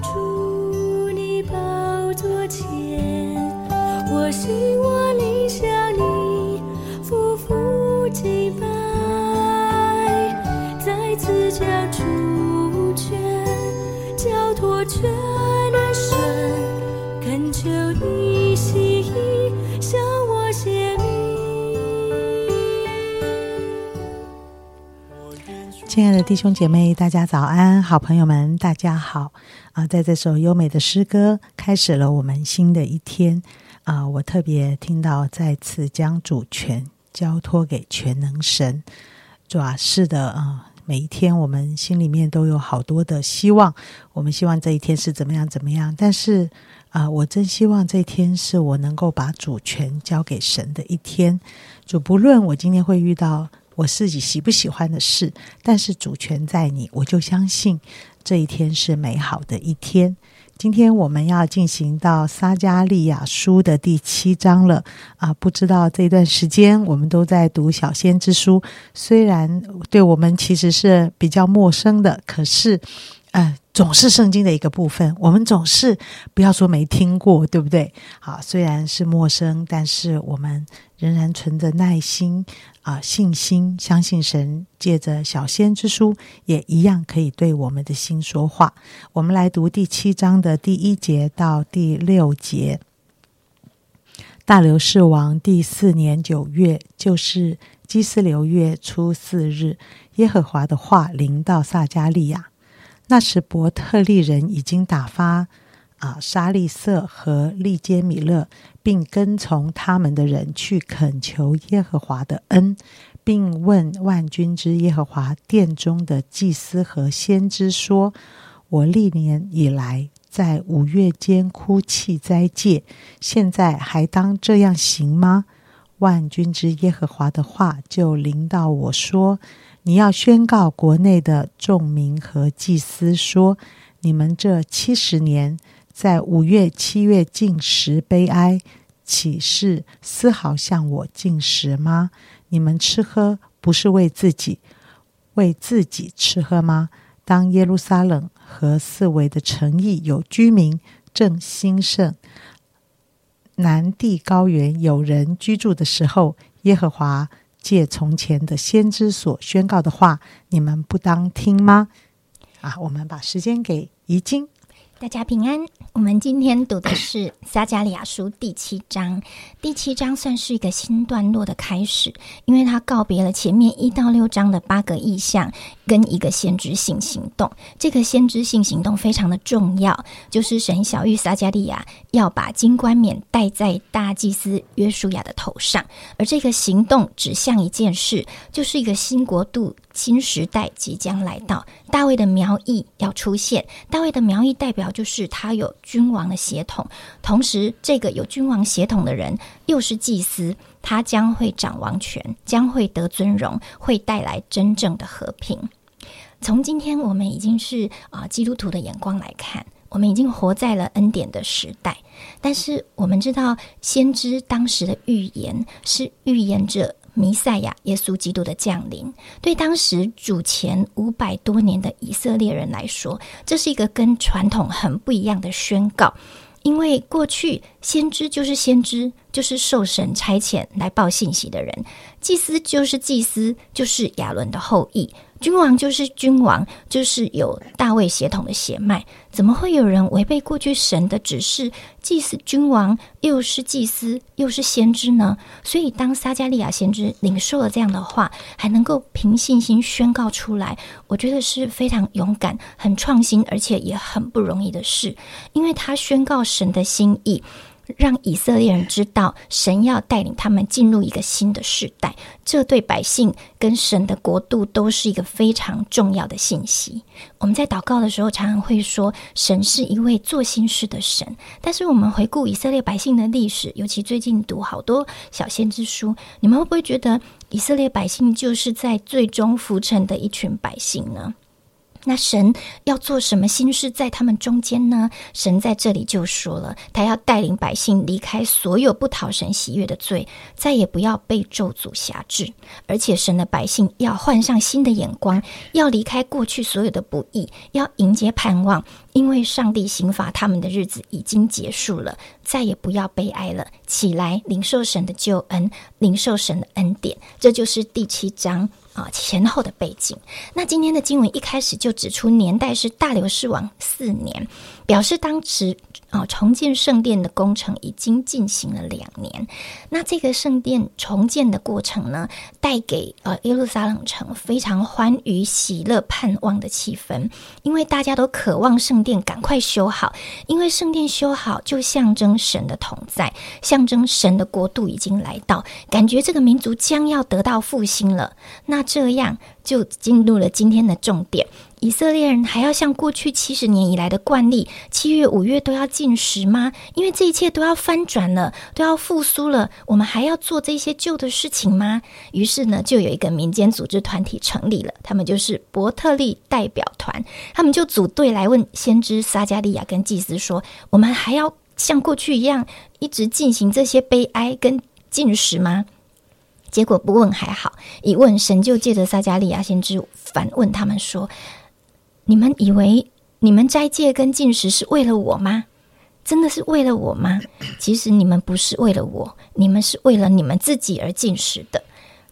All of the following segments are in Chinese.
处亲爱的弟兄姐妹，大家早安！好朋友们，大家好！啊，在这首优美的诗歌开始了我们新的一天啊！我特别听到再次将主权交托给全能神，主啊，是的啊！每一天我们心里面都有好多的希望，我们希望这一天是怎么样怎么样，但是啊，我真希望这一天是我能够把主权交给神的一天。主，不论我今天会遇到。我自己喜不喜欢的事，但是主权在你，我就相信这一天是美好的一天。今天我们要进行到撒加利亚书的第七章了啊！不知道这段时间我们都在读小先知书，虽然对我们其实是比较陌生的，可是。嗯，总是圣经的一个部分，我们总是不要说没听过，对不对？好，虽然是陌生，但是我们仍然存着耐心啊，信心，相信神借着小先之书，也一样可以对我们的心说话。我们来读第七章的第一节到第六节。大流士王第四年九月，就是基斯流月初四日，耶和华的话临到撒加利亚。那时伯特利人已经打发啊沙利色和利坚米勒，并跟从他们的人去恳求耶和华的恩，并问万军之耶和华殿中的祭司和先知说：“我历年以来在五月间哭泣斋戒，现在还当这样行吗？”万军之耶和华的话就临到我说。你要宣告国内的众民和祭司说：“你们这七十年在五月、七月进食悲哀，岂是丝毫向我进食吗？你们吃喝不是为自己，为自己吃喝吗？当耶路撒冷和四围的城邑有居民正兴盛，南地高原有人居住的时候，耶和华。”借从前的先知所宣告的话，你们不当听吗？啊，我们把时间给怡晶。大家平安。我们今天读的是撒加利亚书第七章。第七章算是一个新段落的开始，因为它告别了前面一到六章的八个意象跟一个先知性行动。这个先知性行动非常的重要，就是神小玉撒加利亚要把金冠冕戴在大祭司约书亚的头上，而这个行动指向一件事，就是一个新国度。新时代即将来到，大卫的苗裔要出现。大卫的苗裔代表就是他有君王的血统，同时这个有君王血统的人又是祭司，他将会掌王权，将会得尊荣，会带来真正的和平。从今天我们已经是啊基督徒的眼光来看，我们已经活在了恩典的时代，但是我们知道先知当时的预言是预言者。弥赛亚耶稣基督的降临，对当时主前五百多年的以色列人来说，这是一个跟传统很不一样的宣告。因为过去先知就是先知，就是受神差遣来报信息的人；祭司就是祭司，就是亚伦的后裔。君王就是君王，就是有大卫血统的血脉，怎么会有人违背过去神的指示？祭司君王又是祭司，又是先知呢？所以，当撒加利亚先知领受了这样的话，还能够凭信心宣告出来，我觉得是非常勇敢、很创新，而且也很不容易的事，因为他宣告神的心意。让以色列人知道，神要带领他们进入一个新的时代，这对百姓跟神的国度都是一个非常重要的信息。我们在祷告的时候，常常会说，神是一位做新事的神。但是我们回顾以色列百姓的历史，尤其最近读好多小先知书，你们会不会觉得以色列百姓就是在最终浮沉的一群百姓呢？那神要做什么心事在他们中间呢？神在这里就说了，他要带领百姓离开所有不讨神喜悦的罪，再也不要被咒诅辖制。而且神的百姓要换上新的眼光，要离开过去所有的不义，要迎接盼望，因为上帝刑罚他们的日子已经结束了，再也不要悲哀了。起来，领受神的救恩，领受神的恩典。这就是第七章。啊，前后的背景。那今天的经文一开始就指出年代是大流士王四年，表示当时啊重建圣殿的工程已经进行了两年。那这个圣殿重建的过程呢，带给呃耶路撒冷城非常欢愉、喜乐、盼望的气氛，因为大家都渴望圣殿赶快修好，因为圣殿修好就象征神的同在，象征神的国度已经来到，感觉这个民族将要得到复兴了。那这样就进入了今天的重点。以色列人还要像过去七十年以来的惯例，七月、五月都要禁食吗？因为这一切都要翻转了，都要复苏了，我们还要做这些旧的事情吗？于是呢，就有一个民间组织团体成立了，他们就是伯特利代表团，他们就组队来问先知撒加利亚跟祭司说：“我们还要像过去一样，一直进行这些悲哀跟禁食吗？”结果不问还好，一问神就借着撒加利亚先知反问他们说：“你们以为你们斋戒跟进食是为了我吗？真的是为了我吗？其实你们不是为了我，你们是为了你们自己而进食的。”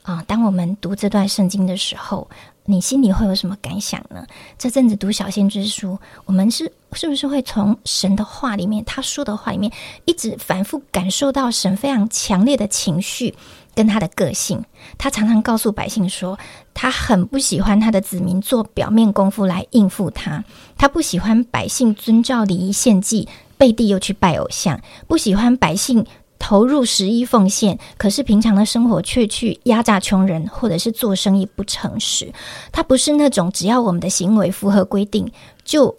啊，当我们读这段圣经的时候，你心里会有什么感想呢？这阵子读小先知书，我们是是不是会从神的话里面，他说的话里面，一直反复感受到神非常强烈的情绪？跟他的个性，他常常告诉百姓说，他很不喜欢他的子民做表面功夫来应付他，他不喜欢百姓遵照礼仪献祭，背地又去拜偶像，不喜欢百姓投入十一奉献，可是平常的生活却去压榨穷人，或者是做生意不诚实。他不是那种只要我们的行为符合规定，就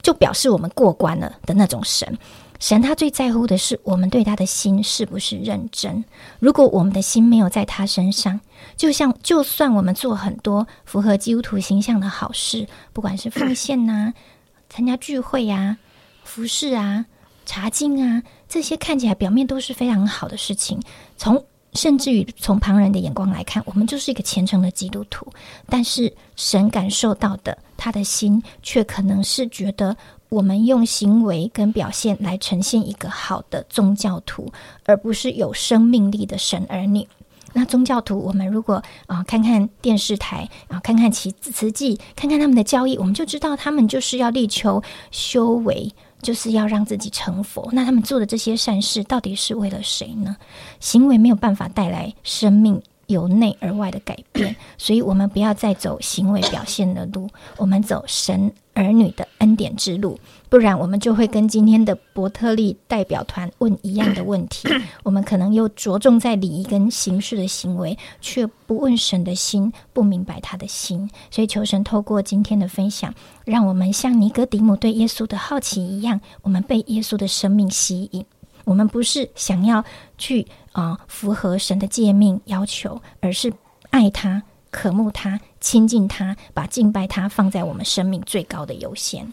就表示我们过关了的那种神。神他最在乎的是我们对他的心是不是认真。如果我们的心没有在他身上，就像就算我们做很多符合基督徒形象的好事，不管是奉献呐、参加聚会呀、服饰啊、查经啊，这些看起来表面都是非常好的事情。从甚至于从旁人的眼光来看，我们就是一个虔诚的基督徒。但是神感受到的，他的心却可能是觉得。我们用行为跟表现来呈现一个好的宗教徒，而不是有生命力的神儿女。那宗教徒，我们如果啊看看电视台啊，看看其慈济，看看他们的教义，我们就知道他们就是要力求修为，就是要让自己成佛。那他们做的这些善事，到底是为了谁呢？行为没有办法带来生命由内而外的改变，所以我们不要再走行为表现的路，我们走神。儿女的恩典之路，不然我们就会跟今天的伯特利代表团问一样的问题。我们可能又着重在礼仪跟形式的行为，却不问神的心，不明白他的心。所以求神透过今天的分享，让我们像尼哥底母对耶稣的好奇一样，我们被耶稣的生命吸引。我们不是想要去啊符合神的诫命要求，而是爱他。渴慕他，亲近他，把敬拜他放在我们生命最高的优先。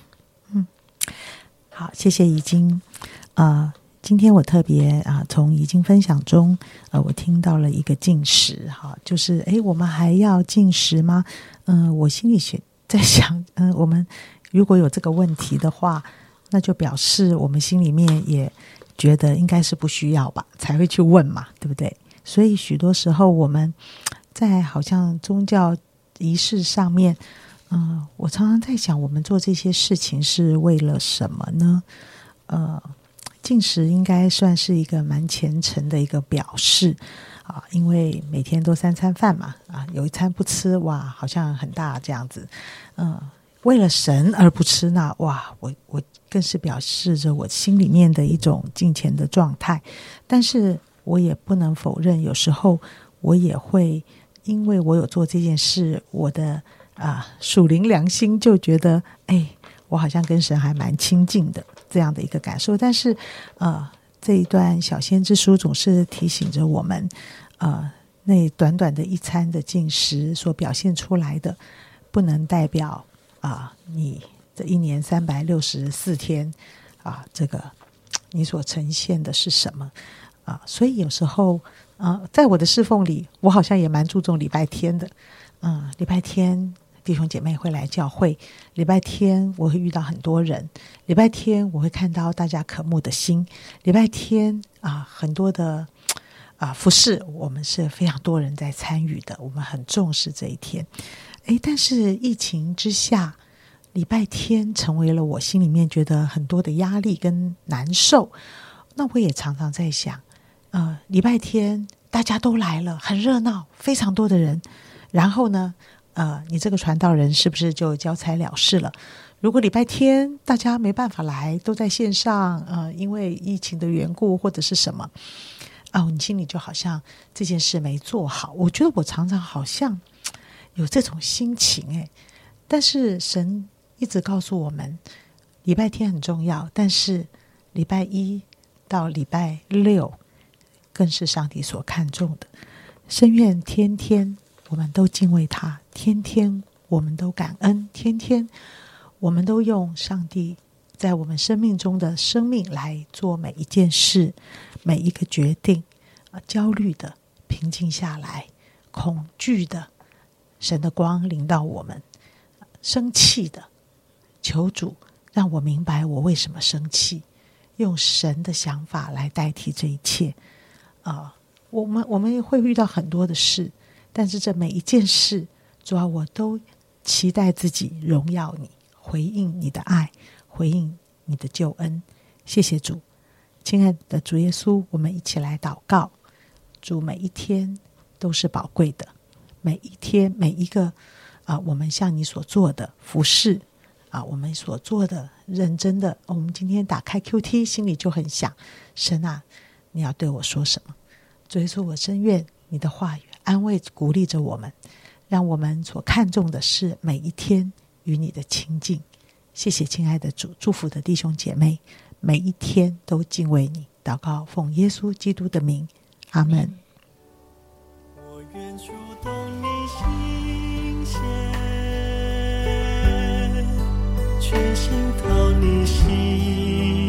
嗯，好，谢谢已经。呃，今天我特别啊，从已经分享中，呃，我听到了一个进食，哈，就是诶，我们还要进食吗？嗯，我心里想在想，嗯，我们如果有这个问题的话，那就表示我们心里面也觉得应该是不需要吧，才会去问嘛，对不对？所以许多时候我们。在好像宗教仪式上面，嗯，我常常在想，我们做这些事情是为了什么呢？呃，进食应该算是一个蛮虔诚的一个表示啊，因为每天都三餐饭嘛，啊，有一餐不吃，哇，好像很大这样子。嗯，为了神而不吃，那哇，我我更是表示着我心里面的一种敬虔的状态。但是我也不能否认，有时候我也会。因为我有做这件事，我的啊属灵良心就觉得，哎，我好像跟神还蛮亲近的这样的一个感受。但是，呃，这一段小先知书总是提醒着我们，呃，那短短的一餐的进食所表现出来的，不能代表啊，你这一年三百六十四天啊，这个你所呈现的是什么啊？所以有时候啊，在我的侍奉里，我好像也蛮注重礼拜天的。嗯，礼拜天弟兄姐妹会来教会，礼拜天我会遇到很多人，礼拜天我会看到大家渴慕的心，礼拜天啊，很多的。啊，服饰我们是非常多人在参与的，我们很重视这一天。诶，但是疫情之下，礼拜天成为了我心里面觉得很多的压力跟难受。那我也常常在想，呃，礼拜天大家都来了，很热闹，非常多的人。然后呢，呃，你这个传道人是不是就交差了事了？如果礼拜天大家没办法来，都在线上，呃，因为疫情的缘故或者是什么？哦，你心里就好像这件事没做好。我觉得我常常好像有这种心情诶，但是神一直告诉我们，礼拜天很重要，但是礼拜一到礼拜六更是上帝所看重的。深愿天天我们都敬畏他，天天我们都感恩，天天我们都用上帝。在我们生命中的生命来做每一件事、每一个决定啊，焦虑的平静下来，恐惧的神的光临到我们，生气的求主让我明白我为什么生气，用神的想法来代替这一切啊。我们我们会遇到很多的事，但是这每一件事，主要我都期待自己荣耀你，回应你的爱。回应你的救恩，谢谢主，亲爱的主耶稣，我们一起来祷告。主每一天都是宝贵的，每一天每一个啊，我们向你所做的服饰啊，我们所做的认真的，我们今天打开 Q T，心里就很想，神啊，你要对我说什么？主耶稣，我深愿你的话语安慰鼓励着我们，让我们所看重的是每一天与你的亲近。谢谢，亲爱的主，祝福的弟兄姐妹，每一天都敬畏你，祷告奉耶稣基督的名，阿门。我愿。天心讨你喜